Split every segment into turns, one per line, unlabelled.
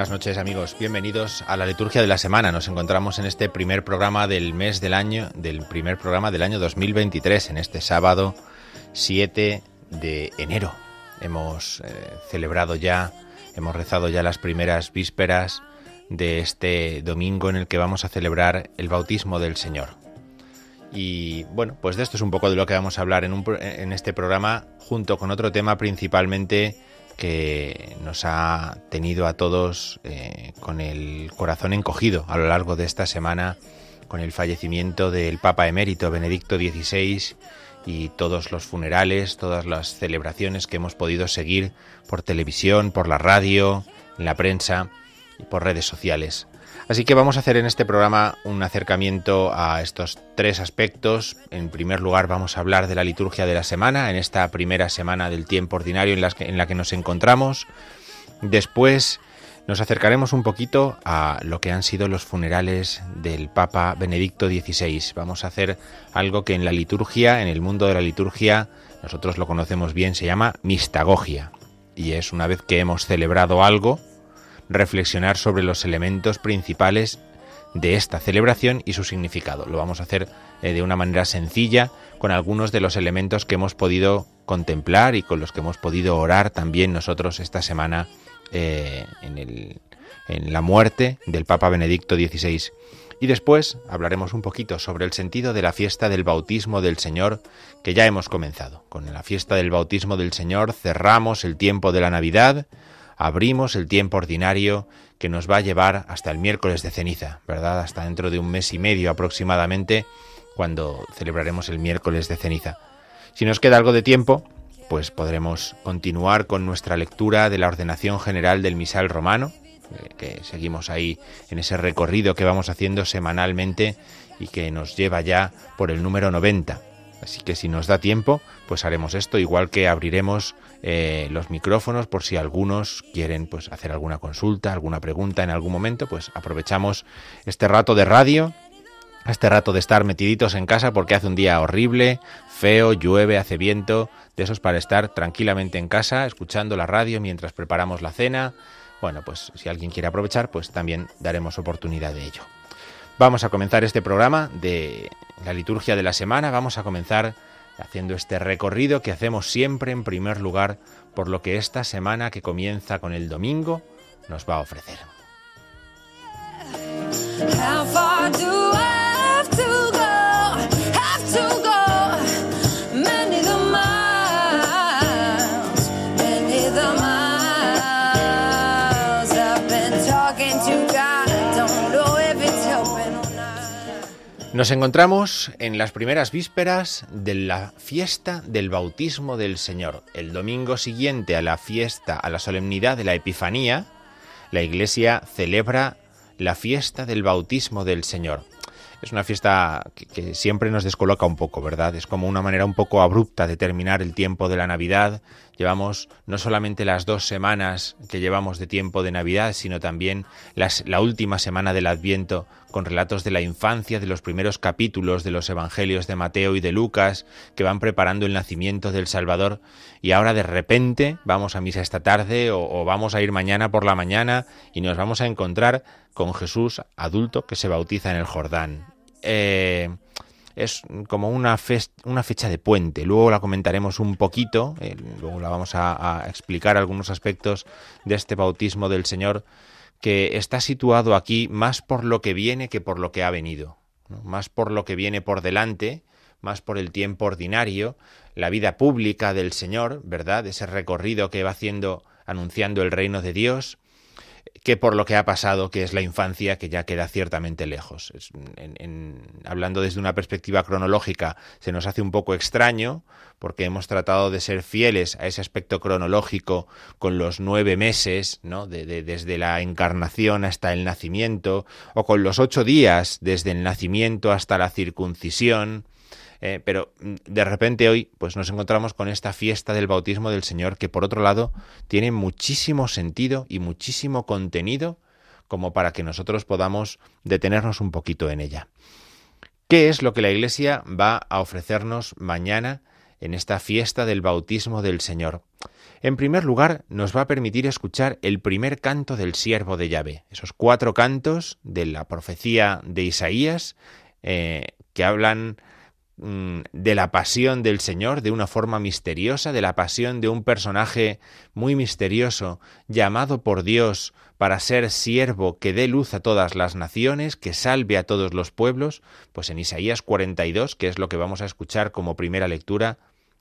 Buenas noches amigos, bienvenidos a la liturgia de la semana. Nos encontramos en este primer programa del mes del año, del primer programa del año 2023, en este sábado 7 de enero. Hemos eh, celebrado ya, hemos rezado ya las primeras vísperas de este domingo en el que vamos a celebrar el bautismo del Señor. Y bueno, pues de esto es un poco de lo que vamos a hablar en, un en este programa, junto con otro tema principalmente que nos ha tenido a todos eh, con el corazón encogido a lo largo de esta semana, con el fallecimiento del Papa emérito Benedicto XVI y todos los funerales, todas las celebraciones que hemos podido seguir por televisión, por la radio, en la prensa y por redes sociales. Así que vamos a hacer en este programa un acercamiento a estos tres aspectos. En primer lugar vamos a hablar de la liturgia de la semana, en esta primera semana del tiempo ordinario en, la que nos encontramos. Después nos acercaremos un poquito a lo que han sido los funerales del Papa Benedicto XVI. Vamos a hacer algo que en la liturgia, en el mundo de la liturgia, nosotros lo conocemos bien, se llama mistagogia. Y es una vez que hemos celebrado algo, reflexionar sobre los elementos principales de esta celebración y su significado. Lo vamos a hacer eh, de una manera sencilla con algunos de los elementos que hemos podido contemplar y con los que hemos podido orar también nosotros esta semana eh, en, el- en la muerte del Papa Benedicto XVI. Y después hablaremos un poquito sobre el sentido de la fiesta del bautismo del Señor que ya hemos comenzado. Con la fiesta del bautismo del Señor cerramos el tiempo de la Navidad, abrimos el tiempo ordinario que nos va a llevar hasta el miércoles de ceniza, ¿verdad? Hasta dentro de un mes y medio aproximadamente, cuando celebraremos el miércoles de ceniza. Si nos queda algo de tiempo, pues podremos continuar con nuestra lectura de la ordenación general del misal romano, eh, que seguimos ahí en ese recorrido que vamos haciendo semanalmente y que nos lleva ya por el número 90. Así que si nos da tiempo, pues haremos esto, igual que abriremos eh, los micrófonos por si algunos quieren pues hacer alguna consulta, alguna pregunta en algún momento, pues aprovechamos este rato de radio, este rato de estar metiditos en casa porque hace un día horrible, feo, llueve, hace viento, de esos para estar tranquilamente en casa, escuchando la radio mientras preparamos la cena. Bueno, pues si alguien quiere aprovechar, pues también daremos oportunidad de ello. Vamos a comenzar este programa de la liturgia de la semana. Vamos a comenzar haciendo este recorrido que hacemos siempre en primer lugar por lo que esta semana que comienza con el domingo nos va a ofrecer. Nos encontramos en las primeras vísperas de la fiesta del bautismo del Señor. El domingo siguiente a la fiesta, a la solemnidad de la Epifanía, la Iglesia celebra la fiesta del bautismo del Señor. Es una fiesta que, siempre nos descoloca un poco, ¿verdad? Es como una manera un poco abrupta de terminar el tiempo de la Navidad. Llevamos no solamente las dos semanas que llevamos de tiempo de Navidad, sino también la última semana del Adviento con relatos de la infancia, de los primeros capítulos de los Evangelios de Mateo y de Lucas, que van preparando el nacimiento del Salvador. Y ahora de repente vamos a misa esta tarde o, o vamos a ir mañana por la mañana y nos vamos a encontrar con Jesús adulto que se bautiza en el Jordán. Eh, es como una, una, fecha de puente. Luego la comentaremos un poquito, eh, luego la vamos a, explicar algunos aspectos de este bautismo del Señor que está situado aquí más por lo que viene que por lo que ha venido, más por lo que viene por delante, más por el tiempo ordinario, la vida pública del Señor, ¿verdad? Ese recorrido que va haciendo anunciando el reino de Dios, que por lo que ha pasado, que es la infancia, que ya queda ciertamente lejos. hablando desde una perspectiva cronológica, se nos hace un poco extraño, porque hemos tratado de ser fieles a ese aspecto cronológico con los nueve meses, ¿no? desde la encarnación hasta el nacimiento, o con los ocho días desde el nacimiento hasta la circuncisión, eh, pero mm, de repente hoy pues nos encontramos con esta fiesta del bautismo del Señor que por otro lado tiene muchísimo sentido y muchísimo contenido como para que nosotros podamos detenernos un poquito en ella. ¿Qué es lo que la Iglesia va a ofrecernos mañana en esta fiesta del bautismo del Señor? En primer lugar, nos va a permitir escuchar el primer canto del siervo de Yahvé, esos cuatro cantos de la profecía de Isaías eh, que hablan de la pasión del Señor de una forma misteriosa, de la pasión de un personaje muy misterioso, llamado por Dios para ser siervo que dé luz a todas las naciones, que salve a todos los pueblos, pues en Isaías 42, que es lo que vamos a escuchar como primera lectura,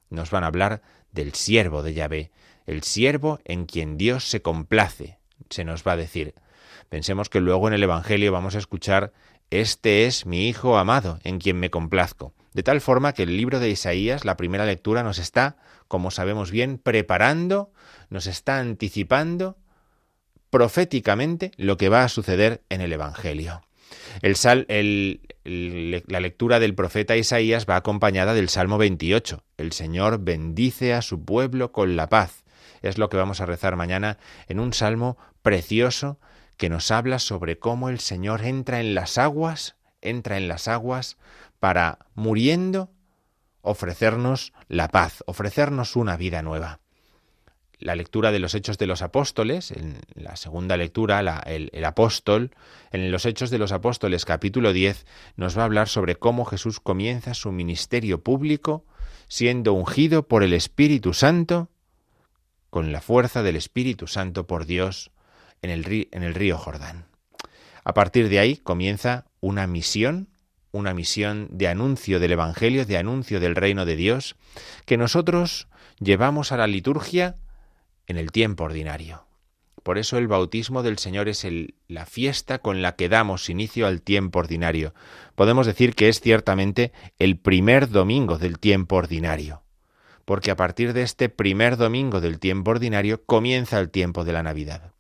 nos van a hablar del siervo de Yahvé, el siervo en quien Dios se complace, se nos va a decir. Pensemos que luego en el Evangelio vamos a escuchar Este es mi Hijo amado, en quien me complazco. De tal forma que el libro de Isaías, la primera lectura, nos está, como sabemos bien, preparando, nos está anticipando proféticamente lo que va a suceder en el Evangelio. El sal, la lectura del profeta Isaías va acompañada del Salmo 28. El Señor bendice a su pueblo con la paz. Es lo que vamos a rezar mañana en un salmo precioso que nos habla sobre cómo el Señor entra en las aguas, entra en las aguas para, muriendo, ofrecernos la paz, ofrecernos una vida nueva. La lectura de los Hechos de los Apóstoles, en la segunda lectura, el, apóstol, en los Hechos de los Apóstoles capítulo 10, nos va a hablar sobre cómo Jesús comienza su ministerio público siendo ungido por el Espíritu Santo, con la fuerza del Espíritu Santo por Dios en el río Jordán. A partir de ahí comienza una misión una misión de anuncio del Evangelio, de anuncio del reino de Dios, que nosotros llevamos a la liturgia en el tiempo ordinario. Por eso el bautismo del Señor es la fiesta con la que damos inicio al tiempo ordinario. Podemos decir que es ciertamente el primer domingo del tiempo ordinario, porque a partir de este primer domingo del tiempo ordinario comienza el tiempo de la Navidad.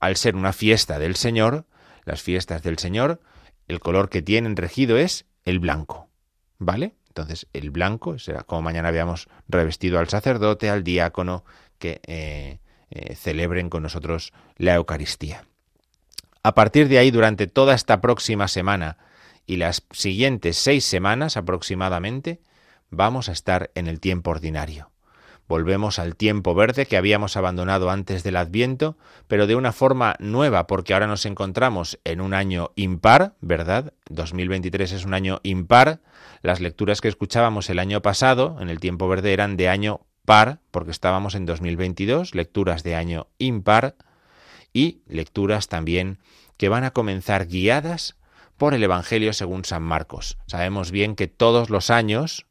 Al ser una fiesta del Señor, las fiestas del Señor el color que tienen regido es el blanco. ¿Vale? Entonces, el blanco será como mañana veamos revestido al sacerdote, al diácono, que eh, eh, celebren con nosotros la Eucaristía. A partir de ahí, durante toda esta próxima semana y las siguientes seis semanas aproximadamente, vamos a estar en el tiempo ordinario. Volvemos al tiempo verde que habíamos abandonado antes del Adviento, pero de una forma nueva, porque ahora nos encontramos en un año impar, ¿verdad? 2023 es un año impar. Las lecturas que escuchábamos el año pasado, en el tiempo verde, eran de año par, porque estábamos en 2022, lecturas de año impar y lecturas también que van a comenzar guiadas por el Evangelio según San Marcos. Sabemos bien que todos los años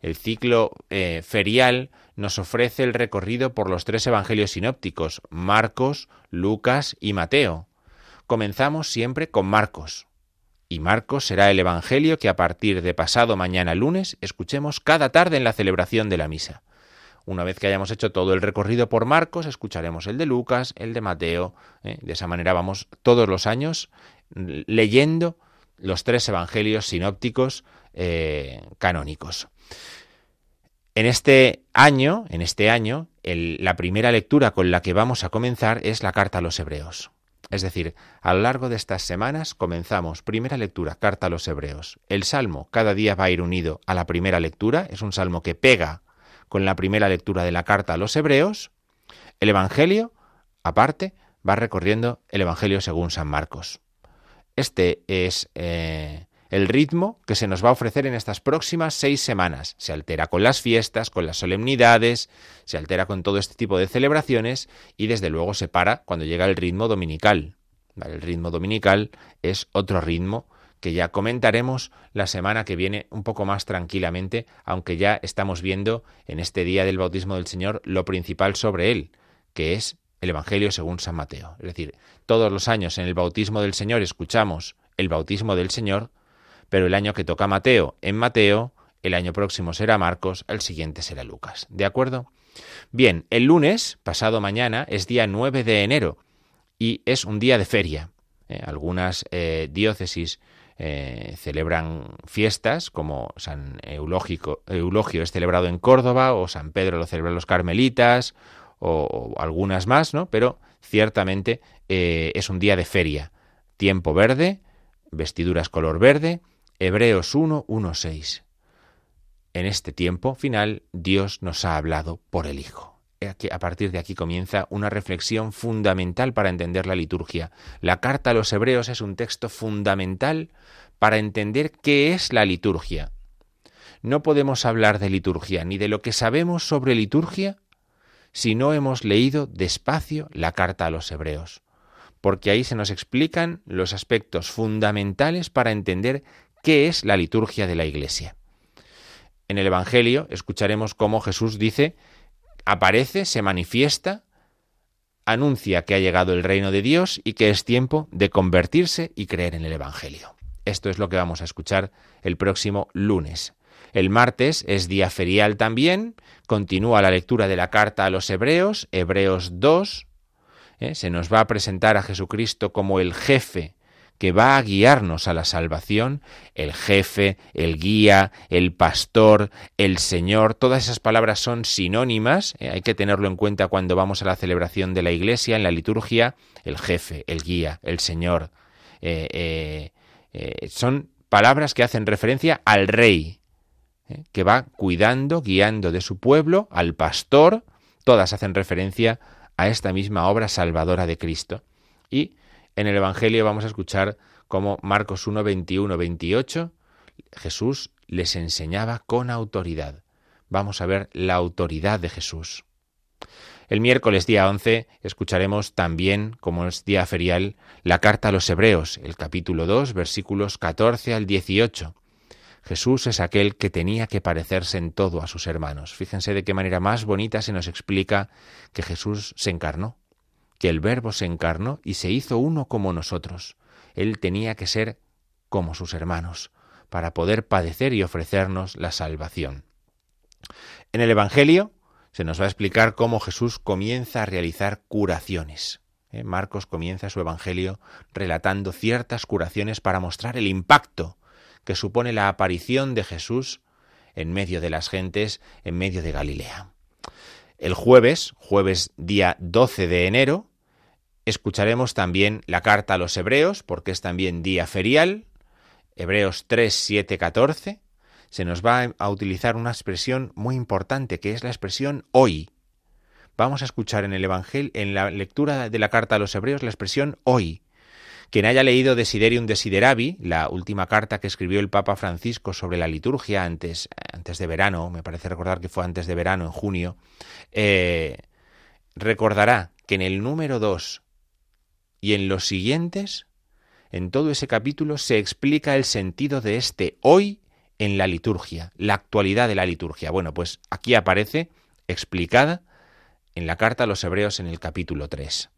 el ciclo eh, ferial nos ofrece el recorrido por los tres evangelios sinópticos, Marcos, Lucas y Mateo. Comenzamos siempre con Marcos. y Marcos será el Evangelio que a partir de pasado mañana lunes escuchemos cada tarde en la celebración de la misa. Una vez que hayamos hecho todo el recorrido por Marcos, escucharemos el de Lucas, el de Mateo. ¿eh? De esa manera vamos todos los años leyendo los tres evangelios sinópticos eh, canónicos. En este año, en este año, la primera lectura con la que vamos a comenzar es la carta a los hebreos. Es decir, a lo largo de estas semanas comenzamos primera lectura, carta a los hebreos. El salmo cada día va a ir unido a la primera lectura, es un salmo que pega con la primera lectura de la carta a los hebreos. El Evangelio, aparte, va recorriendo el Evangelio según San Marcos. Este es eh, el ritmo que se nos va a ofrecer en estas próximas seis semanas. Se altera con las fiestas, con las solemnidades, se altera con todo este tipo de celebraciones y desde luego se para cuando llega el ritmo dominical. El ritmo dominical es otro ritmo que ya comentaremos la semana que viene un poco más tranquilamente, aunque ya estamos viendo en este día del bautismo del Señor lo principal sobre él, que es el Evangelio según San Mateo. Es decir, todos los años en el bautismo del Señor escuchamos el bautismo del Señor, pero el año que toca Mateo en Mateo, el año próximo será Marcos, el siguiente será Lucas. ¿De acuerdo? Bien, el lunes, pasado mañana, es día 9 de enero y es un día de feria. ¿eh? algunas eh, diócesis eh, celebran fiestas como San Eulogio es celebrado en Córdoba o San Pedro lo celebran los carmelitas o, algunas más, ¿no? Pero ciertamente es un día de feria. Tiempo verde, vestiduras color verde, Hebreos 1, 1, 6. En este tiempo final, Dios nos ha hablado por el Hijo. A partir de aquí comienza una reflexión fundamental para entender la liturgia. La carta a los Hebreos es un texto fundamental para entender qué es la liturgia. No podemos hablar de liturgia ni de lo que sabemos sobre liturgia si no hemos leído despacio la carta a los Hebreos, porque ahí se nos explican los aspectos fundamentales para entender qué es la liturgia de la Iglesia. En el Evangelio escucharemos cómo Jesús dice, aparece, se manifiesta, anuncia que ha llegado el reino de Dios y que es tiempo de convertirse y creer en el Evangelio. Esto es lo que vamos a escuchar el próximo lunes. El martes es día ferial también, continúa la lectura de la carta a los Hebreos, Hebreos 2, ¿eh? se nos va a presentar a Jesucristo como el jefe que va a guiarnos a la salvación, el jefe, el guía, el pastor, el Señor, todas esas palabras son sinónimas, eh, hay que tenerlo en cuenta cuando vamos a la celebración de la Iglesia, en la liturgia, el jefe, el guía, el Señor, eh, eh, son palabras que hacen referencia al rey, que va cuidando, guiando de su pueblo, al pastor, todas hacen referencia a esta misma obra salvadora de Cristo. Y en el Evangelio vamos a escuchar cómo Marcos 1, 21, 28, Jesús les enseñaba con autoridad. Vamos a ver la autoridad de Jesús. El miércoles día 11 escucharemos también, como es día ferial, la carta a los Hebreos, el capítulo 2, versículos 14 al 18. Jesús es aquel que tenía que parecerse en todo a sus hermanos. Fíjense de qué manera más bonita se nos explica que Jesús se encarnó que el Verbo se encarnó y se hizo uno como nosotros. Él tenía que ser como sus hermanos, para poder padecer y ofrecernos la salvación. En el Evangelio se nos va a explicar cómo Jesús comienza a realizar curaciones. ¿eh? Marcos comienza su Evangelio relatando ciertas curaciones para mostrar el impacto que supone la aparición de Jesús en medio de las gentes, en medio de Galilea. El jueves, jueves día 12 de enero, Escucharemos también la carta a los hebreos, porque es también día ferial, Hebreos 3, 7, 14. Se nos va a utilizar una expresión muy importante, que es la expresión hoy. Vamos a escuchar en el Evangelio, en la lectura de la carta a los hebreos, la expresión hoy. Quien haya leído Desiderium Desideravi, la última carta que escribió el Papa Francisco sobre la liturgia antes, antes de verano, me parece recordar que fue antes de verano, en junio, eh, recordará que en el número 2 y en los siguientes, en todo ese capítulo, se explica el sentido de este hoy en la liturgia, la actualidad de la liturgia. Bueno, pues aquí aparece explicada en la carta a los Hebreos en el capítulo 3.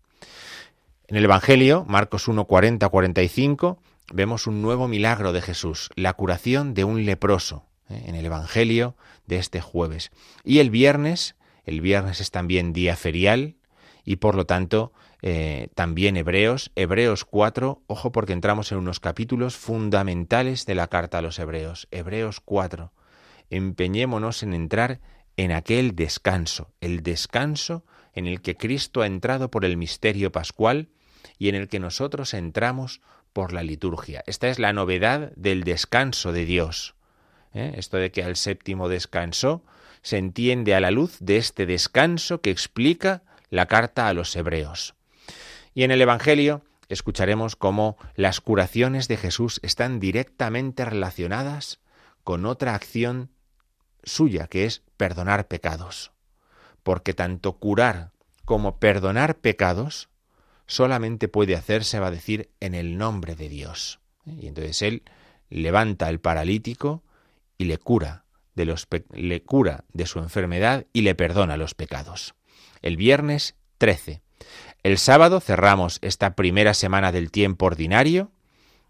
En el Evangelio, Marcos 1, 40, 45, vemos un nuevo milagro de Jesús, la curación de un leproso, ¿eh? en el Evangelio de este jueves. Y el viernes, el viernes es también día ferial y por lo tanto eh, también Hebreos, Hebreos 4, ojo porque entramos en unos capítulos fundamentales de la carta a los Hebreos, Hebreos 4. Empeñémonos en entrar en aquel descanso, el descanso en el que Cristo ha entrado por el misterio pascual y en el que nosotros entramos por la liturgia. Esta es la novedad del descanso de Dios. ¿eh? Esto de que al séptimo descansó se entiende a la luz de este descanso que explica la carta a los hebreos. Y en el Evangelio escucharemos cómo las curaciones de Jesús están directamente relacionadas con otra acción suya, que es perdonar pecados. Porque tanto curar como perdonar pecados solamente puede hacerse, va a decir, en el nombre de Dios. Y entonces él levanta al paralítico y le cura de los le cura de su enfermedad y le perdona los pecados. El viernes 13. El sábado cerramos esta primera semana del tiempo ordinario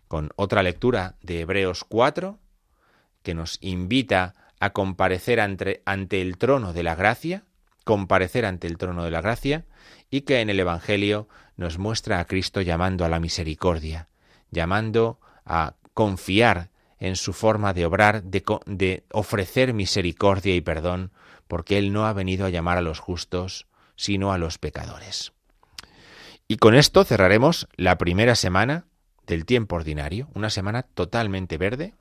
con otra lectura de Hebreos 4 que nos invita a comparecer ante, el trono de la gracia, comparecer ante el trono de la gracia, y que en el Evangelio nos muestra a Cristo llamando a la misericordia, llamando a confiar en su forma de obrar, de, ofrecer misericordia y perdón, porque Él no ha venido a llamar a los justos, sino a los pecadores. Y con esto cerraremos la primera semana del tiempo ordinario, una semana totalmente verde,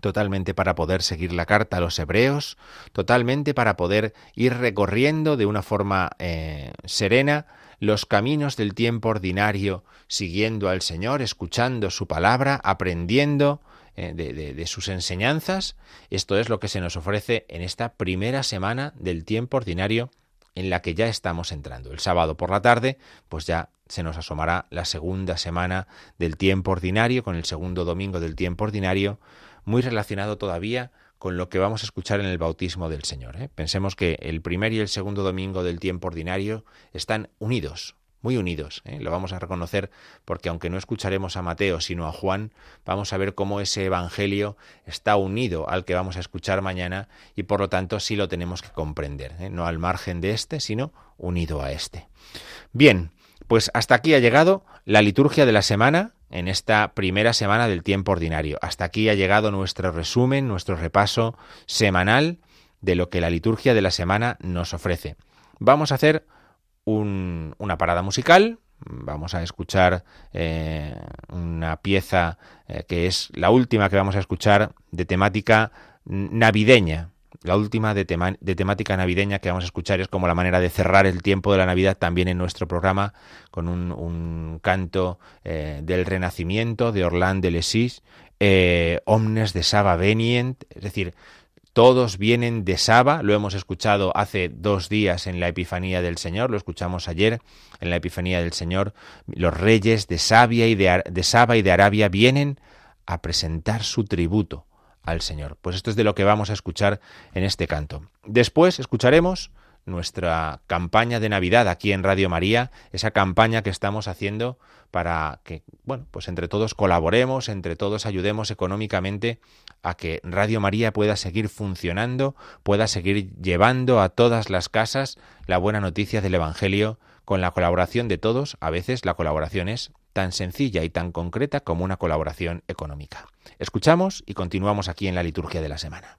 totalmente para poder seguir la carta a los hebreos, totalmente para poder ir recorriendo de una forma eh, serena los caminos del tiempo ordinario, siguiendo al Señor, escuchando su palabra, aprendiendo eh, de, sus enseñanzas. Esto es lo que se nos ofrece en esta primera semana del tiempo ordinario en la que ya estamos entrando. El sábado por la tarde, pues ya se nos asomará la segunda semana del tiempo ordinario, con el segundo domingo del tiempo ordinario, muy relacionado todavía con lo que vamos a escuchar en el bautismo del Señor. ¿eh? Pensemos que el primer y el segundo domingo del tiempo ordinario están unidos, muy unidos. ¿eh? Lo vamos a reconocer porque aunque no escucharemos a Mateo sino a Juan, vamos a ver cómo ese Evangelio está unido al que vamos a escuchar mañana y por lo tanto sí lo tenemos que comprender, ¿eh? no al margen de este, sino unido a este. Bien, pues hasta aquí ha llegado la liturgia de la semana en esta primera semana del tiempo ordinario. Hasta aquí ha llegado nuestro resumen, nuestro repaso semanal de lo que la liturgia de la semana nos ofrece. Vamos a hacer un, una parada musical, vamos a escuchar eh, una pieza eh, que es la última que vamos a escuchar de temática navideña, la última de, temática navideña que vamos a escuchar es como la manera de cerrar el tiempo de la Navidad también en nuestro programa con un, canto eh, del Renacimiento de Orlán de Lesís, eh, Omnes de Saba Venient, es decir, todos vienen de Saba, lo hemos escuchado hace dos días en la Epifanía del Señor, lo escuchamos ayer en la Epifanía del Señor, los reyes de, Sabia y de, de Saba y de Arabia vienen a presentar su tributo al Señor. Pues esto es de lo que vamos a escuchar en este canto. Después escucharemos nuestra campaña de Navidad aquí en Radio María, esa campaña que estamos haciendo para que, bueno, pues entre todos colaboremos, entre todos ayudemos económicamente a que Radio María pueda seguir funcionando, pueda seguir llevando a todas las casas la buena noticia del Evangelio con la colaboración de todos. A veces la colaboración es tan sencilla y tan concreta como una colaboración económica. Escuchamos y continuamos aquí en la liturgia de la semana.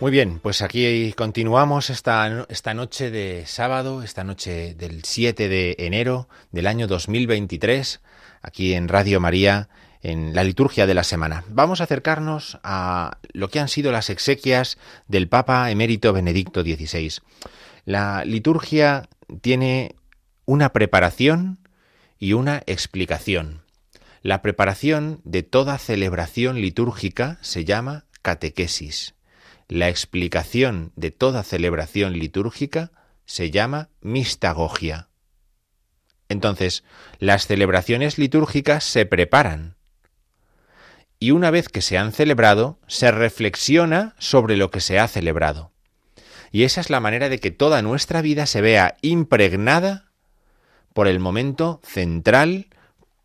Muy bien, pues aquí continuamos esta, esta noche de sábado, esta noche del 7 de enero del año 2023, aquí en Radio María, en la liturgia de la semana. Vamos a acercarnos a lo que han sido las exequias del Papa emérito Benedicto XVI. La liturgia tiene una preparación y una explicación. La preparación de toda celebración litúrgica se llama catequesis la explicación de toda celebración litúrgica se llama mistagogia. Entonces, las celebraciones litúrgicas se preparan y una vez que se han celebrado, se reflexiona sobre lo que se ha celebrado. Y esa es la manera de que toda nuestra vida se vea impregnada por el momento central,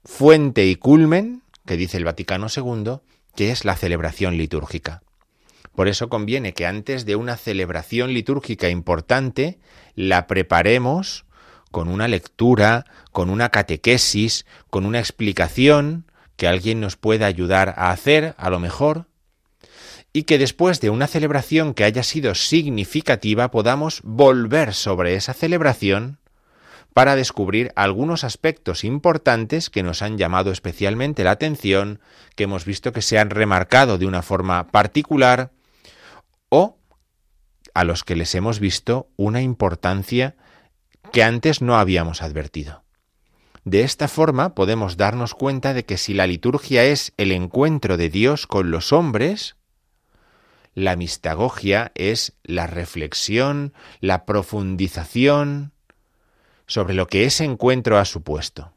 fuente y culmen, que dice el Vaticano II, que es la celebración litúrgica. Por eso conviene que antes de una celebración litúrgica importante la preparemos con una lectura, con una catequesis, con una explicación que alguien nos pueda ayudar a hacer, a lo mejor, y que después de una celebración que haya sido significativa podamos volver sobre esa celebración para descubrir algunos aspectos importantes que nos han llamado especialmente la atención, que hemos visto que se han remarcado de una forma particular, o a los que les hemos visto una importancia que antes no habíamos advertido. De esta forma podemos darnos cuenta de que si la liturgia es el encuentro de Dios con los hombres, la mistagogia es la reflexión, la profundización sobre lo que ese encuentro ha supuesto.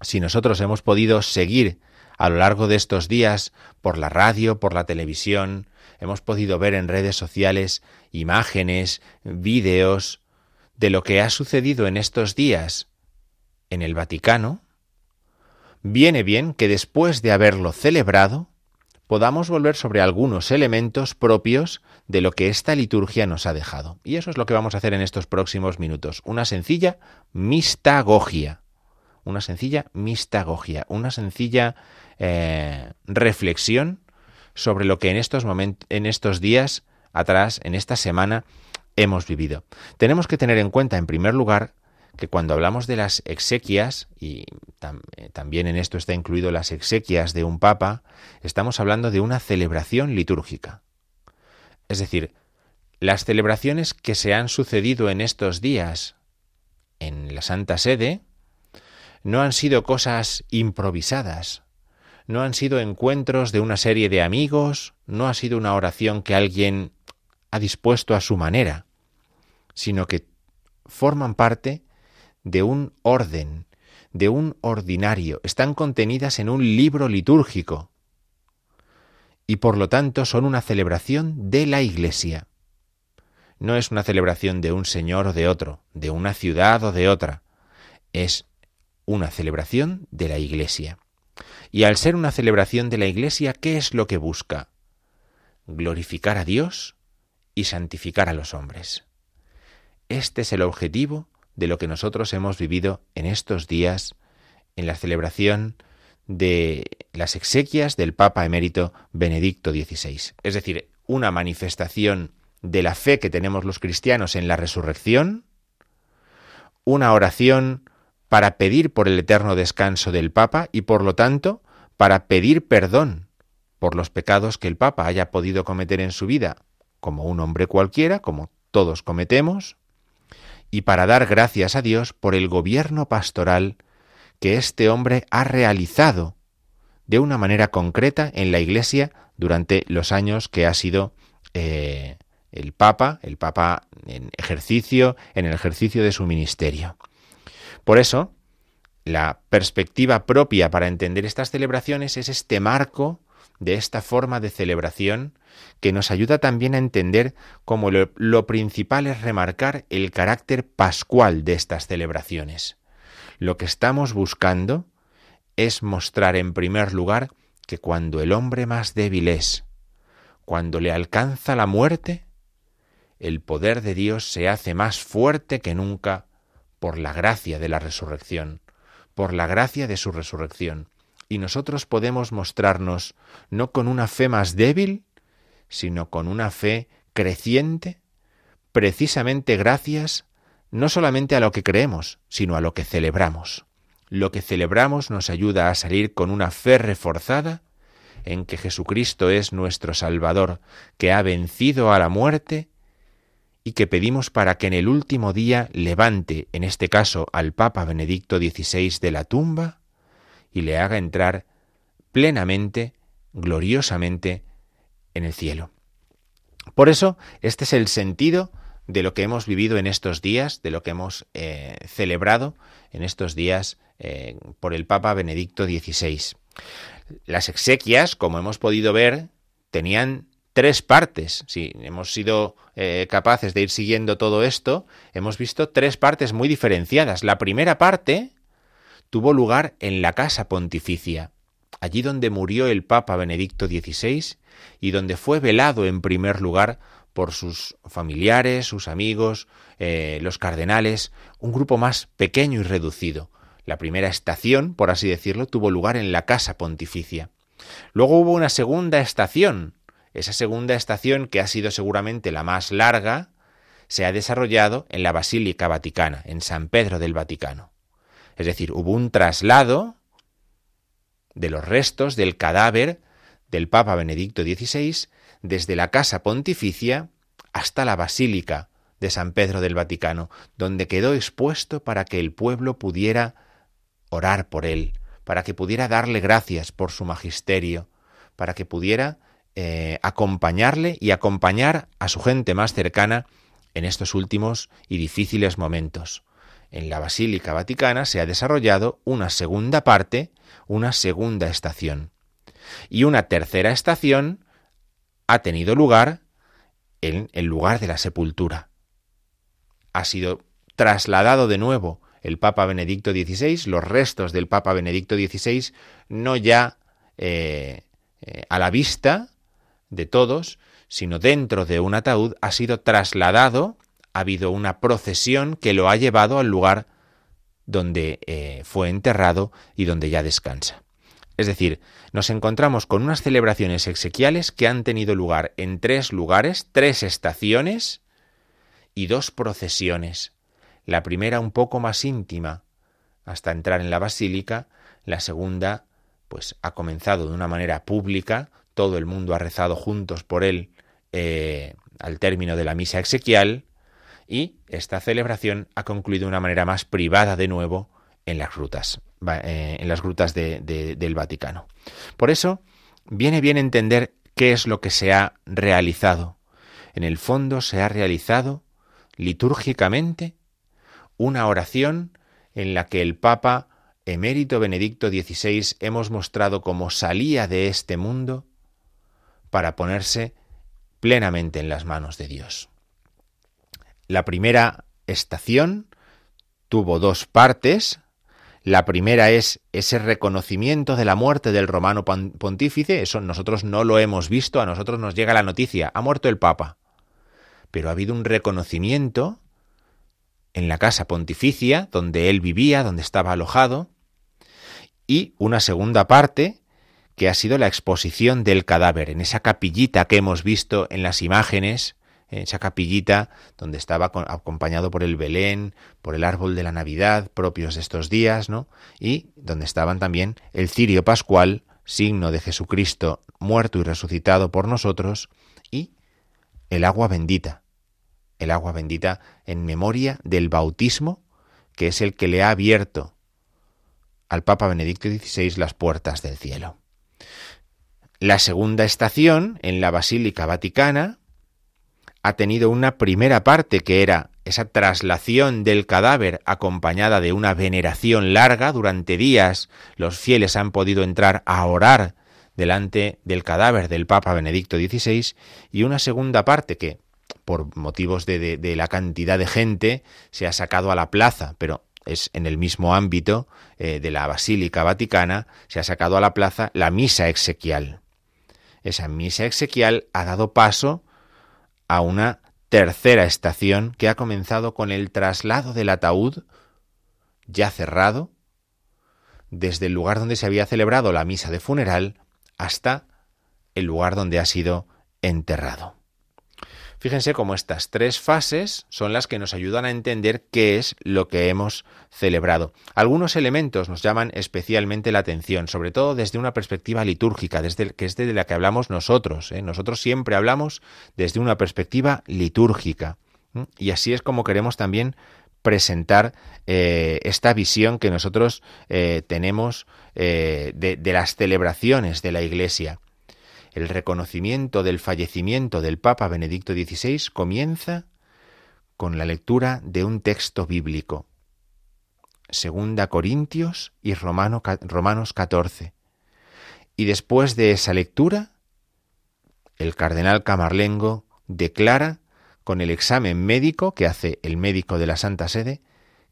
Si nosotros hemos podido seguir a lo largo de estos días por la radio, por la televisión, hemos podido ver en redes sociales imágenes, vídeos de lo que ha sucedido en estos días en el Vaticano, viene bien que después de haberlo celebrado, podamos volver sobre algunos elementos propios de lo que esta liturgia nos ha dejado. Y eso es lo que vamos a hacer en estos próximos minutos. Una sencilla mistagogia. Una sencilla mistagogia. Una sencilla eh, reflexión sobre lo que en estos momentos, en estos días atrás, en esta semana, hemos vivido. Tenemos que tener en cuenta, en primer lugar, que cuando hablamos de las exequias, y eh, también en esto está incluido las exequias de un papa, estamos hablando de una celebración litúrgica. Es decir, las celebraciones que se han sucedido en estos días en la Santa Sede no han sido cosas improvisadas, no han sido encuentros de una serie de amigos, no ha sido una oración que alguien ha dispuesto a su manera, sino que forman parte de un orden, de un ordinario, están contenidas en un libro litúrgico y por lo tanto son una celebración de la Iglesia. No es una celebración de un señor o de otro, de una ciudad o de otra, es una celebración de la Iglesia. Y al ser una celebración de la Iglesia, ¿qué es lo que busca? Glorificar a Dios y santificar a los hombres. Este es el objetivo de lo que nosotros hemos vivido en estos días en la celebración de las exequias del Papa emérito Benedicto XVI. Es decir, una manifestación de la fe que tenemos los cristianos en la resurrección, una oración para pedir por el eterno descanso del Papa y por lo tanto para pedir perdón por los pecados que el Papa haya podido cometer en su vida, como un hombre cualquiera, como todos cometemos, y para dar gracias a Dios por el gobierno pastoral que este hombre ha realizado de una manera concreta en la Iglesia durante los años que ha sido eh, el Papa, el Papa en ejercicio, en el ejercicio de su ministerio. Por eso, la perspectiva propia para entender estas celebraciones es este marco de esta forma de celebración que nos ayuda también a entender cómo lo, lo, principal es remarcar el carácter pascual de estas celebraciones. Lo que estamos buscando es mostrar en primer lugar que cuando el hombre más débil es, cuando le alcanza la muerte, el poder de Dios se hace más fuerte que nunca por la gracia de la resurrección, por la gracia de su resurrección. Y nosotros podemos mostrarnos no con una fe más débil, sino con una fe creciente, precisamente gracias no solamente a lo que creemos, sino a lo que celebramos. Lo que celebramos nos ayuda a salir con una fe reforzada en que Jesucristo es nuestro Salvador, que ha vencido a la muerte y que pedimos para que en el último día levante, en este caso al Papa Benedicto XVI de la tumba, y le haga entrar plenamente, gloriosamente, en el cielo. Por eso, este es el sentido de lo que hemos vivido en estos días, de lo que hemos eh, celebrado en estos días eh, por el Papa Benedicto XVI. Las exequias, como hemos podido ver, tenían tres partes. Si hemos sido eh, capaces de ir siguiendo todo esto, hemos visto tres partes muy diferenciadas. La primera parte tuvo lugar en la casa pontificia, allí donde murió el Papa Benedicto XVI y donde fue velado en primer lugar por sus familiares, sus amigos, eh, los cardenales, un grupo más pequeño y reducido. La primera estación, por así decirlo, tuvo lugar en la casa pontificia. Luego hubo una segunda estación, esa segunda estación, que ha sido seguramente la más larga, se ha desarrollado en la Basílica Vaticana, en San Pedro del Vaticano. Es decir, hubo un traslado de los restos del cadáver del Papa Benedicto XVI desde la Casa Pontificia hasta la Basílica de San Pedro del Vaticano, donde quedó expuesto para que el pueblo pudiera orar por él, para que pudiera darle gracias por su magisterio, para que pudiera eh, acompañarle y acompañar a su gente más cercana en estos últimos y difíciles momentos. En la Basílica Vaticana se ha desarrollado una segunda parte, una segunda estación. Y una tercera estación ha tenido lugar en el lugar de la sepultura. Ha sido trasladado de nuevo el Papa Benedicto XVI, los restos del Papa Benedicto XVI, no ya eh, eh, a la vista, de todos, sino dentro de un ataúd, ha sido trasladado, ha habido una procesión que lo ha llevado al lugar donde eh, fue enterrado y donde ya descansa. Es decir, nos encontramos con unas celebraciones exequiales que han tenido lugar en tres lugares, tres estaciones y dos procesiones. La primera un poco más íntima, hasta entrar en la basílica, la segunda pues ha comenzado de una manera pública, todo el mundo ha rezado juntos por él eh, al término de la misa exequial y esta celebración ha concluido de una manera más privada de nuevo en las grutas, eh, en las grutas del Vaticano. Por eso viene bien entender qué es lo que se ha realizado. En el fondo se ha realizado litúrgicamente una oración en la que el Papa emérito Benedicto XVI hemos mostrado cómo salía de este mundo para ponerse plenamente en las manos de Dios. La primera estación tuvo dos partes. La primera es ese reconocimiento de la muerte del romano pontífice. Eso nosotros no lo hemos visto, a nosotros nos llega la noticia, ha muerto el Papa. Pero ha habido un reconocimiento en la casa pontificia, donde él vivía, donde estaba alojado, y una segunda parte que ha sido la exposición del cadáver, en esa capillita que hemos visto en las imágenes, en esa capillita donde estaba acompañado por el Belén, por el árbol de la Navidad, propios de estos días, ¿no? Y donde estaban también el cirio pascual, signo de Jesucristo muerto y resucitado por nosotros, y el agua bendita, el agua bendita en memoria del bautismo, que es el que le ha abierto al Papa Benedicto XVI las puertas del cielo. La segunda estación, en la Basílica Vaticana, ha tenido una primera parte que era esa traslación del cadáver acompañada de una veneración larga. Durante días los fieles han podido entrar a orar delante del cadáver del Papa Benedicto XVI y una segunda parte que, por motivos de, la cantidad de gente, se ha sacado a la plaza, pero es en el mismo ámbito eh, de la Basílica Vaticana, se ha sacado a la plaza la misa exequial. Esa misa exequial ha dado paso a una tercera estación que ha comenzado con el traslado del ataúd ya cerrado desde el lugar donde se había celebrado la misa de funeral hasta el lugar donde ha sido enterrado. Fíjense cómo estas tres fases son las que nos ayudan a entender qué es lo que hemos celebrado. Algunos elementos nos llaman especialmente la atención, sobre todo desde una perspectiva litúrgica, desde que es de la que hablamos nosotros. ¿eh? Nosotros siempre hablamos desde una perspectiva litúrgica. Y así es como queremos también presentar eh, esta visión que nosotros eh, tenemos de las celebraciones de la Iglesia el reconocimiento del fallecimiento del Papa Benedicto XVI comienza con la lectura de un texto bíblico. Segunda Corintios y Romanos 14. Y después de esa lectura, el cardenal Camarlengo declara con el examen médico que hace el médico de la Santa Sede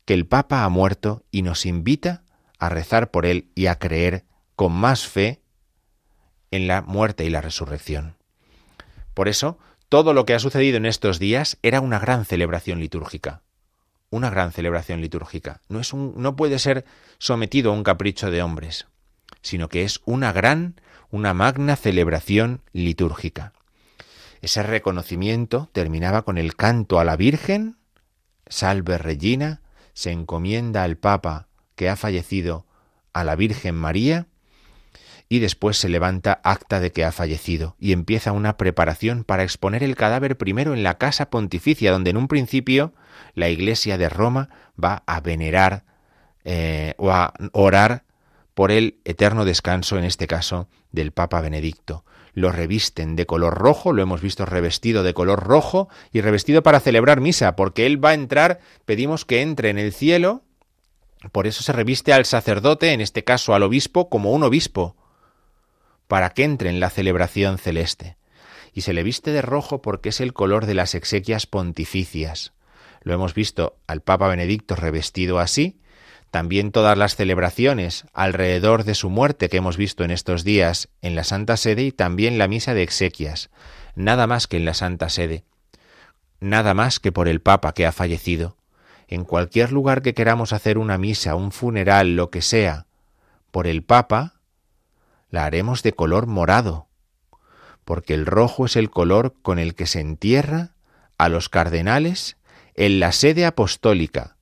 que el Papa ha muerto y nos invita a rezar por él y a creer con más fe en la muerte y la resurrección. Por eso, todo lo que ha sucedido en estos días era una gran celebración litúrgica. Una gran celebración litúrgica. No, es un, no puede ser sometido a un capricho de hombres, sino que es una gran, una magna celebración litúrgica. Ese reconocimiento terminaba con el canto a la Virgen, Salve Regina, se encomienda al Papa que ha fallecido a la Virgen María, y después se levanta acta de que ha fallecido y empieza una preparación para exponer el cadáver primero en la casa pontificia, donde en un principio la Iglesia de Roma va a venerar eh, o a orar por el eterno descanso, en este caso, del Papa Benedicto. Lo revisten de color rojo, lo hemos visto revestido de color rojo y revestido para celebrar misa, porque él va a entrar, pedimos que entre en el cielo, por eso se reviste al sacerdote, en este caso al obispo, como un obispo, para que entre en la celebración celeste. Y se le viste de rojo porque es el color de las exequias pontificias. Lo hemos visto al Papa Benedicto revestido así, también todas las celebraciones alrededor de su muerte que hemos visto en estos días en la Santa Sede y también la misa de exequias, nada más que en la Santa Sede, nada más que por el Papa que ha fallecido. En cualquier lugar que queramos hacer una misa, un funeral, lo que sea, por el Papa, la haremos de color morado, porque el rojo es el color con el que se entierra a los cardenales en la sede apostólica,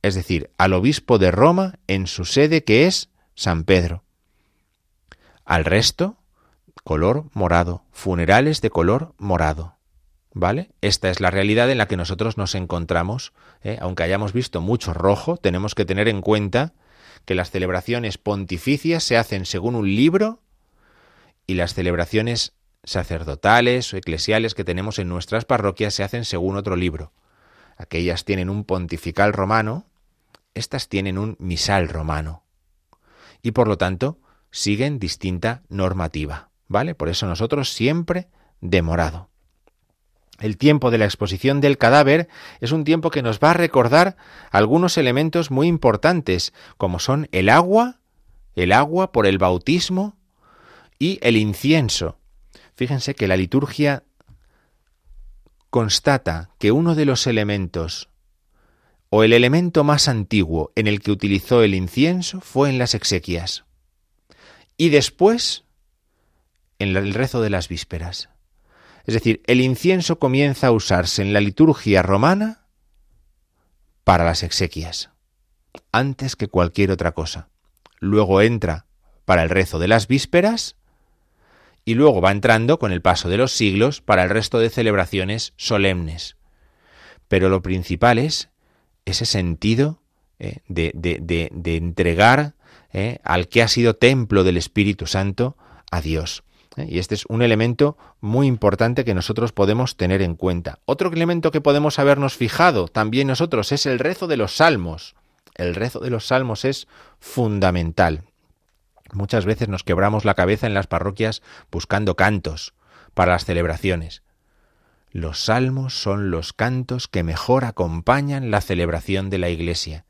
es decir, al obispo de Roma en su sede que es San Pedro. Al resto, color morado, funerales de color morado. ¿Vale? Esta es la realidad en la que nosotros nos encontramos. ¿eh? Aunque hayamos visto mucho rojo, tenemos que tener en cuenta que las celebraciones pontificias se hacen según un libro y las celebraciones sacerdotales o eclesiales que tenemos en nuestras parroquias se hacen según otro libro. Aquellas tienen un pontifical romano, estas tienen un misal romano. Y por lo tanto, siguen distinta normativa, ¿vale? Por eso nosotros siempre demorado. El tiempo de la exposición del cadáver es un tiempo que nos va a recordar algunos elementos muy importantes, como son el agua, el agua por el bautismo y el incienso. Fíjense que la liturgia constata que uno de los elementos o el elemento más antiguo en el que utilizó el incienso fue en las exequias. Y después en el rezo de las vísperas. Es decir, el incienso comienza a usarse en la liturgia romana para las exequias, antes que cualquier otra cosa. Luego entra para el rezo de las vísperas y luego va entrando con el paso de los siglos para el resto de celebraciones solemnes. Pero lo principal es ese sentido eh, de, entregar eh, al que ha sido templo del Espíritu Santo a Dios. ¿Eh? Y este es un elemento muy importante que nosotros podemos tener en cuenta. Otro elemento que podemos habernos fijado también nosotros es el rezo de los salmos. El rezo de los salmos es fundamental. Muchas veces nos quebramos la cabeza en las parroquias buscando cantos para las celebraciones. Los salmos son los cantos que mejor acompañan la celebración de la Iglesia.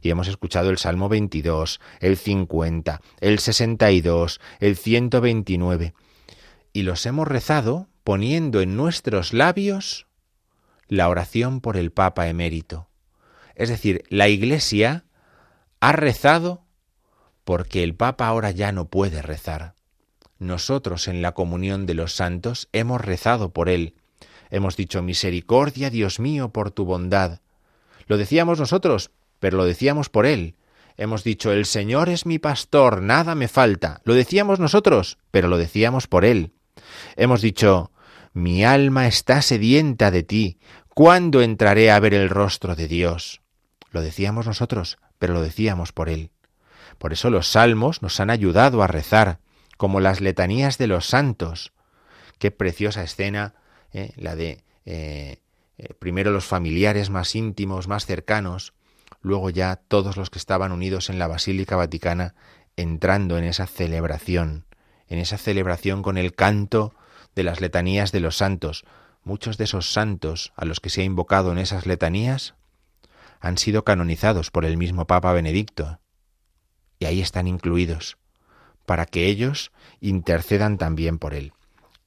Y hemos escuchado el Salmo 22, el 50, el 62, el 129 y los hemos rezado poniendo en nuestros labios la oración por el Papa emérito. Es decir, la Iglesia ha rezado porque el Papa ahora ya no puede rezar. Nosotros en la comunión de los santos hemos rezado por él. Hemos dicho misericordia, Dios mío, por tu bondad. Lo decíamos nosotros, pero lo decíamos por él. Hemos dicho el Señor es mi pastor, nada me falta. Lo decíamos nosotros, pero lo decíamos por él. Hemos dicho, mi alma está sedienta de ti, ¿cuándo entraré a ver el rostro de Dios? Lo decíamos nosotros, pero lo decíamos por Él. Por eso los salmos nos han ayudado a rezar, como las letanías de los santos. Qué preciosa escena, ¿eh? la de eh, eh, primero los familiares más íntimos, más cercanos, luego ya todos los que estaban unidos en la Basílica Vaticana entrando en esa celebración en esa celebración con el canto de las letanías de los santos. Muchos de esos santos a los que se ha invocado en esas letanías han sido canonizados por el mismo Papa Benedicto. Y ahí están incluidos, para que ellos intercedan también por él.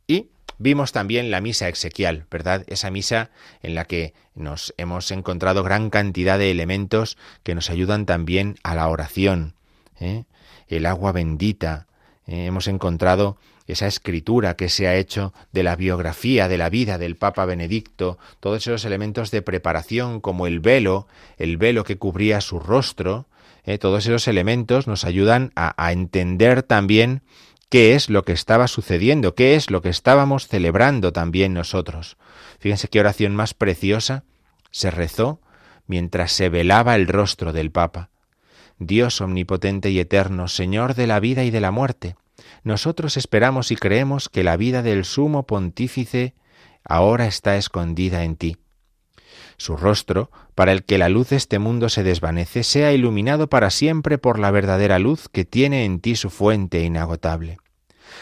Y vimos también la misa exequial, ¿verdad? Esa misa en la que nos hemos encontrado gran cantidad de elementos que nos ayudan también a la oración. ¿eh? El agua bendita, eh, hemos encontrado esa escritura que se ha hecho de la biografía de la vida del Papa Benedicto, todos esos elementos de preparación como el velo, el velo que cubría su rostro, eh, todos esos elementos nos ayudan a, a entender también qué es lo que estaba sucediendo, qué es lo que estábamos celebrando también nosotros. Fíjense qué oración más preciosa se rezó mientras se velaba el rostro del Papa. Dios omnipotente y eterno, Señor de la vida y de la muerte, nosotros esperamos y creemos que la vida del sumo pontífice ahora está escondida en ti. Su rostro, para el que la luz de este mundo se desvanece, sea iluminado para siempre por la verdadera luz que tiene en ti su fuente inagotable.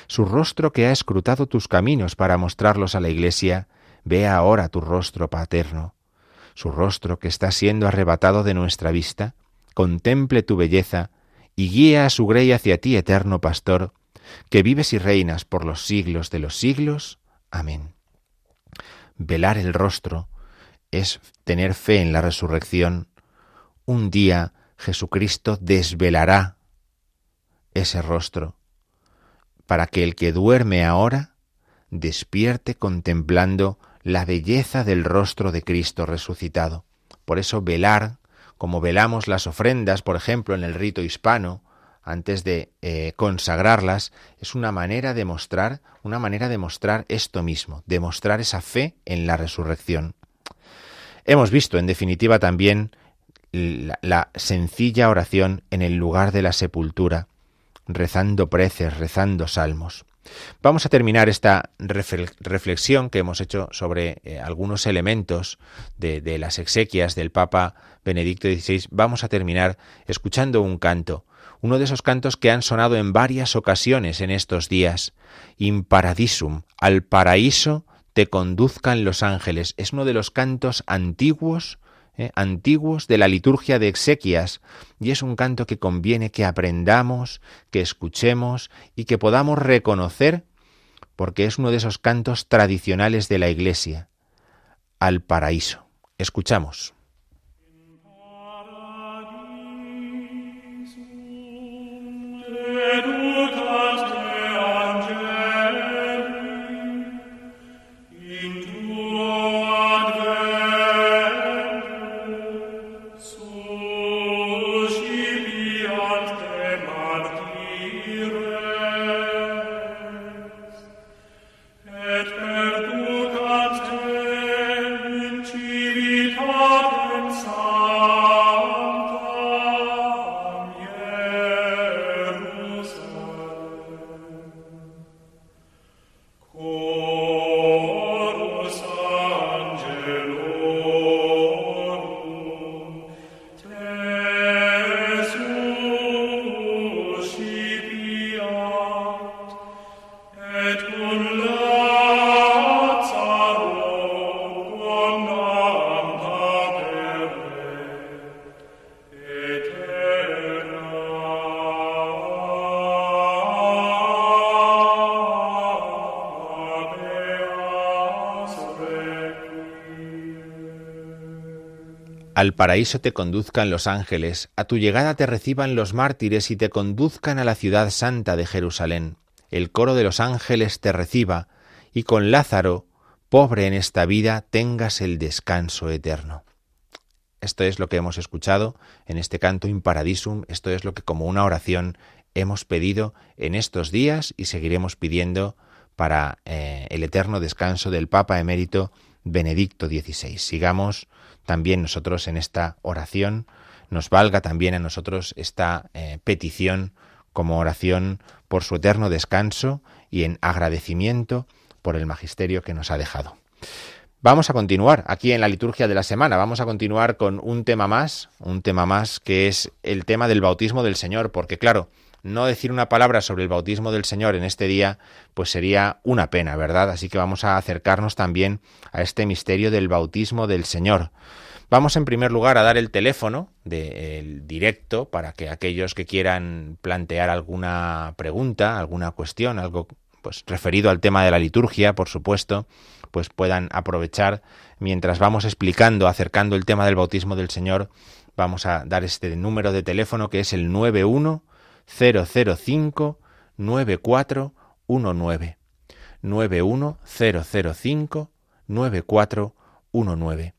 Su rostro que ha escrutado tus caminos para mostrarlos a la Iglesia, vea ahora tu rostro paterno. Su rostro que está siendo arrebatado de nuestra vista, contemple tu belleza y guía a su grey hacia ti, eterno pastor, que vives y reinas por los siglos de los siglos. Amén. Velar el rostro es tener fe en la resurrección. Un día Jesucristo desvelará ese rostro para que el que duerme ahora despierte contemplando la belleza del rostro de Cristo resucitado. Por eso velar como velamos las ofrendas, por ejemplo, en el rito hispano, antes de eh, consagrarlas, es una manera de mostrar, una manera de mostrar esto mismo, de mostrar esa fe en la resurrección. Hemos visto, en definitiva, también la sencilla oración en el lugar de la sepultura, rezando preces, rezando salmos. Vamos a terminar esta reflexión que hemos hecho sobre eh, algunos elementos de, las exequias del Papa Benedicto XVI. Vamos a terminar escuchando un canto, uno de esos cantos que han sonado en varias ocasiones en estos días. In paradisum, al paraíso te conduzcan los ángeles. Es uno de los cantos antiguos ¿eh? antiguos de la liturgia de exequias, y es un canto que conviene que aprendamos, que escuchemos y que podamos reconocer, porque es uno de esos cantos tradicionales de la Iglesia, al paraíso. Escuchamos. Al paraíso te conduzcan los ángeles, a tu llegada te reciban los mártires y te conduzcan a la ciudad santa de Jerusalén. El coro de los ángeles te reciba, y con Lázaro, pobre en esta vida, tengas el descanso eterno. Esto es lo que hemos escuchado en este canto Imparadisum, esto es lo que como una oración hemos pedido en estos días y seguiremos pidiendo para eh, el eterno descanso del Papa emérito Benedicto XVI. Sigamos también nosotros en esta oración, nos valga también a nosotros esta eh, petición como oración por su eterno descanso y en agradecimiento por el magisterio que nos ha dejado. Vamos a continuar aquí en la liturgia de la semana, vamos a continuar con un tema más, un tema más que es el tema del bautismo del Señor, porque claro, no decir una palabra sobre el bautismo del Señor en este día, pues sería una pena, ¿verdad? Así que vamos a acercarnos también a este misterio del bautismo del Señor. Vamos en primer lugar a dar el teléfono del directo para que aquellos que quieran plantear alguna pregunta, alguna cuestión, algo pues referido al tema de la liturgia, por supuesto, pues puedan aprovechar mientras vamos explicando, acercando el tema del bautismo del Señor, vamos a dar este número de teléfono que es el 91 005 9419 91005 9419.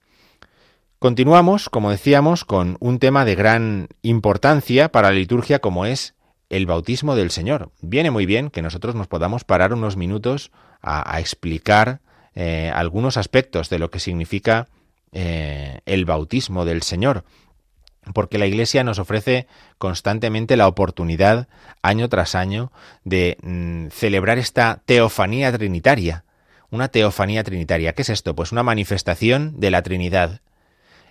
Continuamos, como decíamos, con un tema de gran importancia para la liturgia como es el bautismo del Señor. Viene muy bien que nosotros nos podamos parar unos minutos a, explicar eh, algunos aspectos de lo que significa eh, el bautismo del Señor porque la Iglesia nos ofrece constantemente la oportunidad, año tras año, de mm, celebrar esta teofanía trinitaria. Una teofanía trinitaria. ¿Qué es esto? Pues una manifestación de la Trinidad.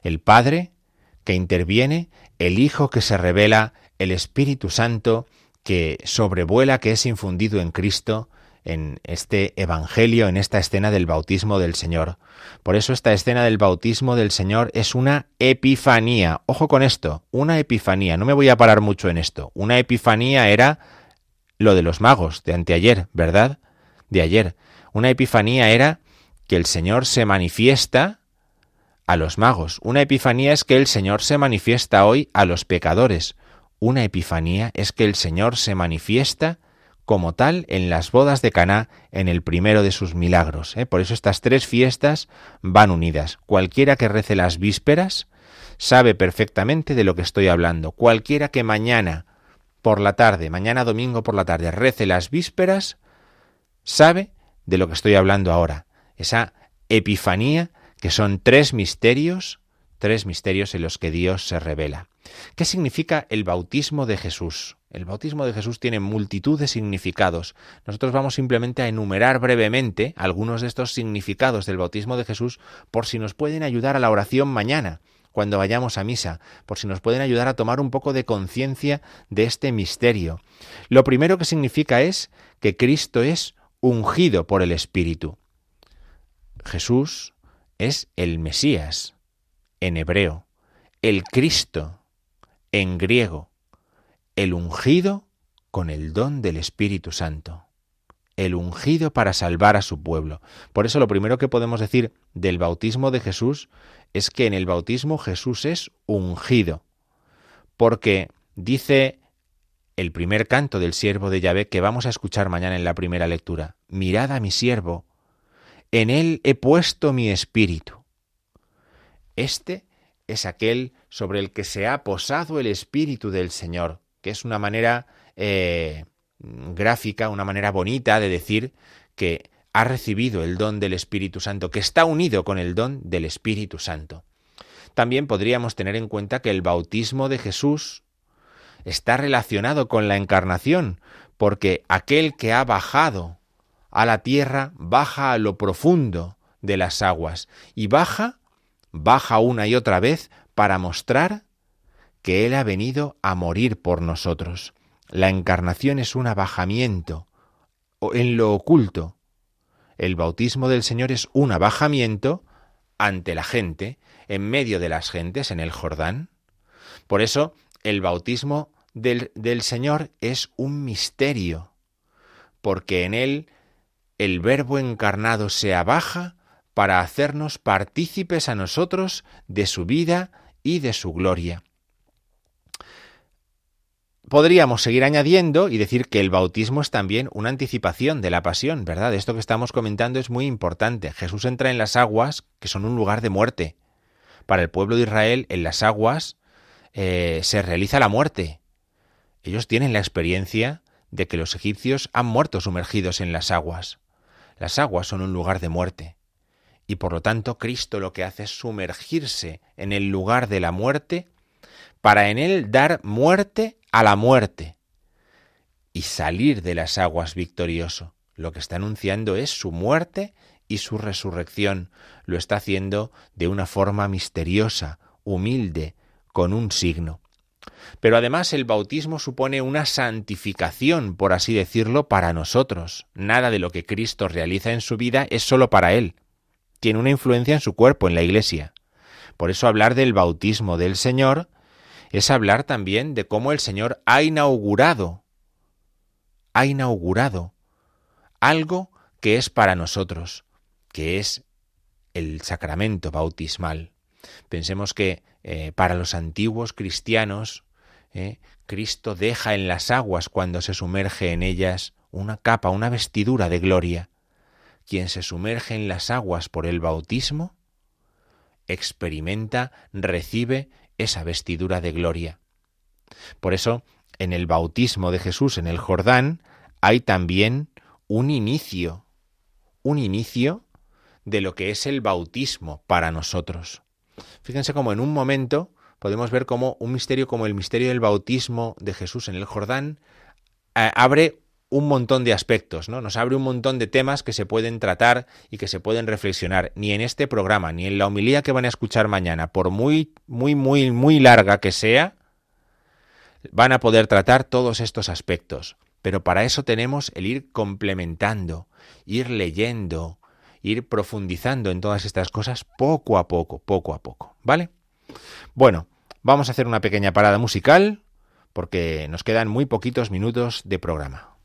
El Padre que interviene, el Hijo que se revela, el Espíritu Santo que sobrevuela, que es infundido en Cristo, en este Evangelio, en esta escena del bautismo del Señor. Por eso esta escena del bautismo del Señor es una epifanía. Ojo con esto, una epifanía. No me voy a parar mucho en esto. Una epifanía era lo de los magos de anteayer, ¿verdad? De ayer. Una epifanía era que el Señor se manifiesta a los magos. Una epifanía es que el Señor se manifiesta hoy a los pecadores. Una epifanía es que el Señor se manifiesta como tal en las bodas de Caná en el primero de sus milagros. ¿eh? Por eso estas tres fiestas van unidas. Cualquiera que rece las vísperas sabe perfectamente de lo que estoy hablando. Cualquiera que mañana por la tarde, mañana domingo por la tarde, rece las vísperas, sabe de lo que estoy hablando ahora. Esa epifanía que son tres misterios, tres misterios en los que Dios se revela. ¿Qué significa el bautismo de Jesús? El bautismo de Jesús tiene multitud de significados. Nosotros vamos simplemente a enumerar brevemente algunos de estos significados del bautismo de Jesús por si nos pueden ayudar a la oración mañana, cuando vayamos a misa, por si nos pueden ayudar a tomar un poco de conciencia de este misterio. Lo primero que significa es que Cristo es ungido por el Espíritu. Jesús es el Mesías en hebreo, el Cristo en griego el ungido con el don del Espíritu Santo. El ungido para salvar a su pueblo. Por eso lo primero que podemos decir del bautismo de Jesús es que en el bautismo Jesús es ungido. Porque dice el primer canto del siervo de Yahvé que vamos a escuchar mañana en la primera lectura. Mirad a mi siervo, en él he puesto mi espíritu. Este es aquel sobre el que se ha posado el espíritu del Señor que es una manera eh, gráfica, una manera bonita de decir que ha recibido el don del Espíritu Santo, que está unido con el don del Espíritu Santo. También podríamos tener en cuenta que el bautismo de Jesús está relacionado con la encarnación, porque aquel que ha bajado a la tierra baja a lo profundo de las aguas y baja, baja una y otra vez para mostrar que Él ha venido a morir por nosotros. La encarnación es un abajamiento en lo oculto. El bautismo del Señor es un abajamiento ante la gente, en medio de las gentes, en el Jordán. Por eso, el bautismo del, del Señor es un misterio, porque en él el Verbo encarnado se abaja para hacernos partícipes a nosotros de su vida y de su gloria. Podríamos seguir añadiendo y decir que el bautismo es también una anticipación de la pasión, ¿verdad? Esto que estamos comentando es muy importante. Jesús entra en las aguas, que son un lugar de muerte. Para el pueblo de Israel, en las aguas eh, se realiza la muerte. Ellos tienen la experiencia de que los egipcios han muerto sumergidos en las aguas. Las aguas son un lugar de muerte. Y por lo tanto Cristo lo que hace es sumergirse en el lugar de la muerte para en él dar muerte a la muerte y salir de las aguas victorioso. Lo que está anunciando es su muerte y su resurrección. Lo está haciendo de una forma misteriosa, humilde, con un signo. Pero además el bautismo supone una santificación, por así decirlo, para nosotros. Nada de lo que Cristo realiza en su vida es sólo para Él. Tiene una influencia en su cuerpo, en la Iglesia. Por eso hablar del bautismo del Señor es hablar también de cómo el Señor ha inaugurado, ha inaugurado algo que es para nosotros, que es el sacramento bautismal. Pensemos que eh, para los antiguos cristianos, eh, Cristo deja en las aguas cuando se sumerge en ellas una capa, una vestidura de gloria. Quien se sumerge en las aguas por el bautismo, experimenta, recibe esa vestidura de gloria. Por eso, en el bautismo de Jesús en el Jordán hay también un inicio, un inicio de lo que es el bautismo para nosotros. Fíjense cómo en un momento podemos ver cómo un misterio como el misterio del bautismo de Jesús en el Jordán eh, abre un montón de aspectos, ¿no? Nos abre un montón de temas que se pueden tratar y que se pueden reflexionar. Ni en este programa, ni en la homilía que van a escuchar mañana, por muy, muy, muy, muy larga que sea, van a poder tratar todos estos aspectos. Pero para eso tenemos el ir complementando, ir leyendo, ir profundizando en todas estas cosas poco a poco, poco a poco. ¿Vale? Bueno, vamos a hacer una pequeña parada musical porque nos quedan muy poquitos minutos de programa.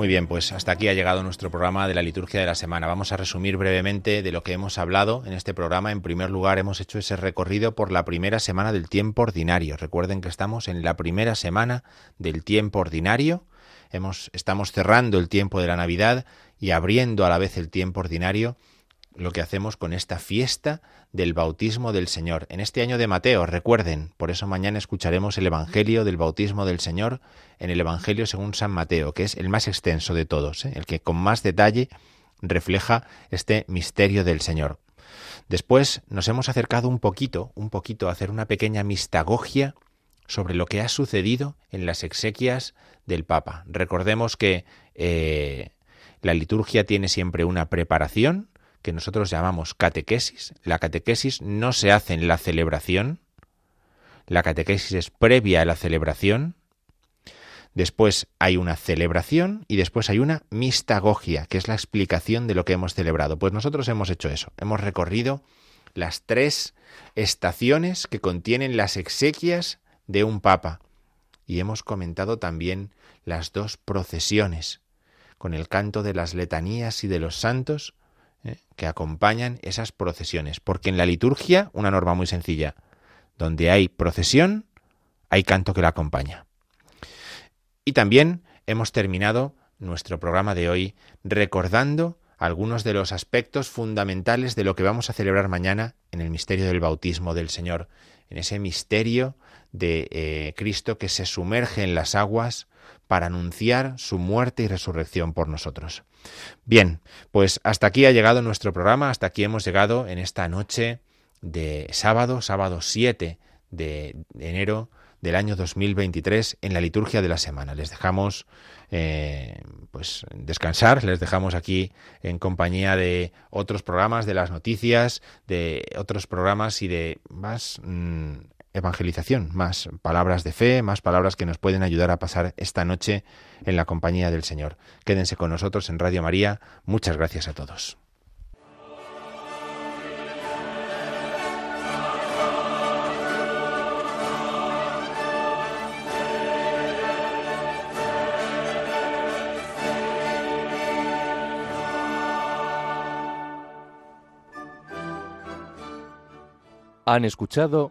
Muy bien, pues hasta aquí ha llegado nuestro programa de la liturgia de la semana. Vamos a resumir brevemente de lo que hemos hablado en este programa. En primer lugar, hemos hecho ese recorrido por la primera semana del tiempo ordinario. Recuerden que estamos en la primera semana del tiempo ordinario. Hemos, estamos cerrando el tiempo de la Navidad y abriendo a la vez el tiempo ordinario lo que hacemos con esta fiesta del bautismo del Señor. En este año de Mateo, recuerden, por eso mañana escucharemos el Evangelio del bautismo del Señor en el Evangelio según San Mateo, que es el más extenso de todos, ¿eh? el que con más detalle refleja este misterio del Señor. Después nos hemos acercado un poquito, un poquito a hacer una pequeña mistagogia sobre lo que ha sucedido en las exequias del Papa. Recordemos que eh, la liturgia tiene siempre una preparación que nosotros llamamos catequesis. La catequesis no se hace en la celebración, la catequesis es previa a la celebración, después hay una celebración y después hay una mistagogia, que es la explicación de lo que hemos celebrado. Pues nosotros hemos hecho eso, hemos recorrido las tres estaciones que contienen las exequias de un papa y hemos comentado también las dos procesiones, con el canto de las letanías y de los santos eh, que acompañan esas procesiones, porque en la liturgia, una norma muy sencilla, donde hay procesión, hay canto que la acompaña. Y también hemos terminado nuestro programa de hoy recordando algunos de los aspectos fundamentales de lo que vamos a celebrar mañana en el misterio del bautismo del Señor, en ese misterio de eh, Cristo que se sumerge en las aguas para anunciar su muerte y resurrección por nosotros. Bien, pues hasta aquí ha llegado nuestro programa, hasta aquí hemos llegado en esta noche de sábado, sábado 7 de enero del año 2023 en la liturgia de la semana. Les dejamos eh, pues descansar, les dejamos aquí en compañía de otros programas, de las noticias, de otros programas y de más mm, evangelización, más palabras de fe, más palabras que nos pueden ayudar a pasar esta noche en la compañía del Señor. Quédense con nosotros en Radio María. Muchas gracias a todos.
Han escuchado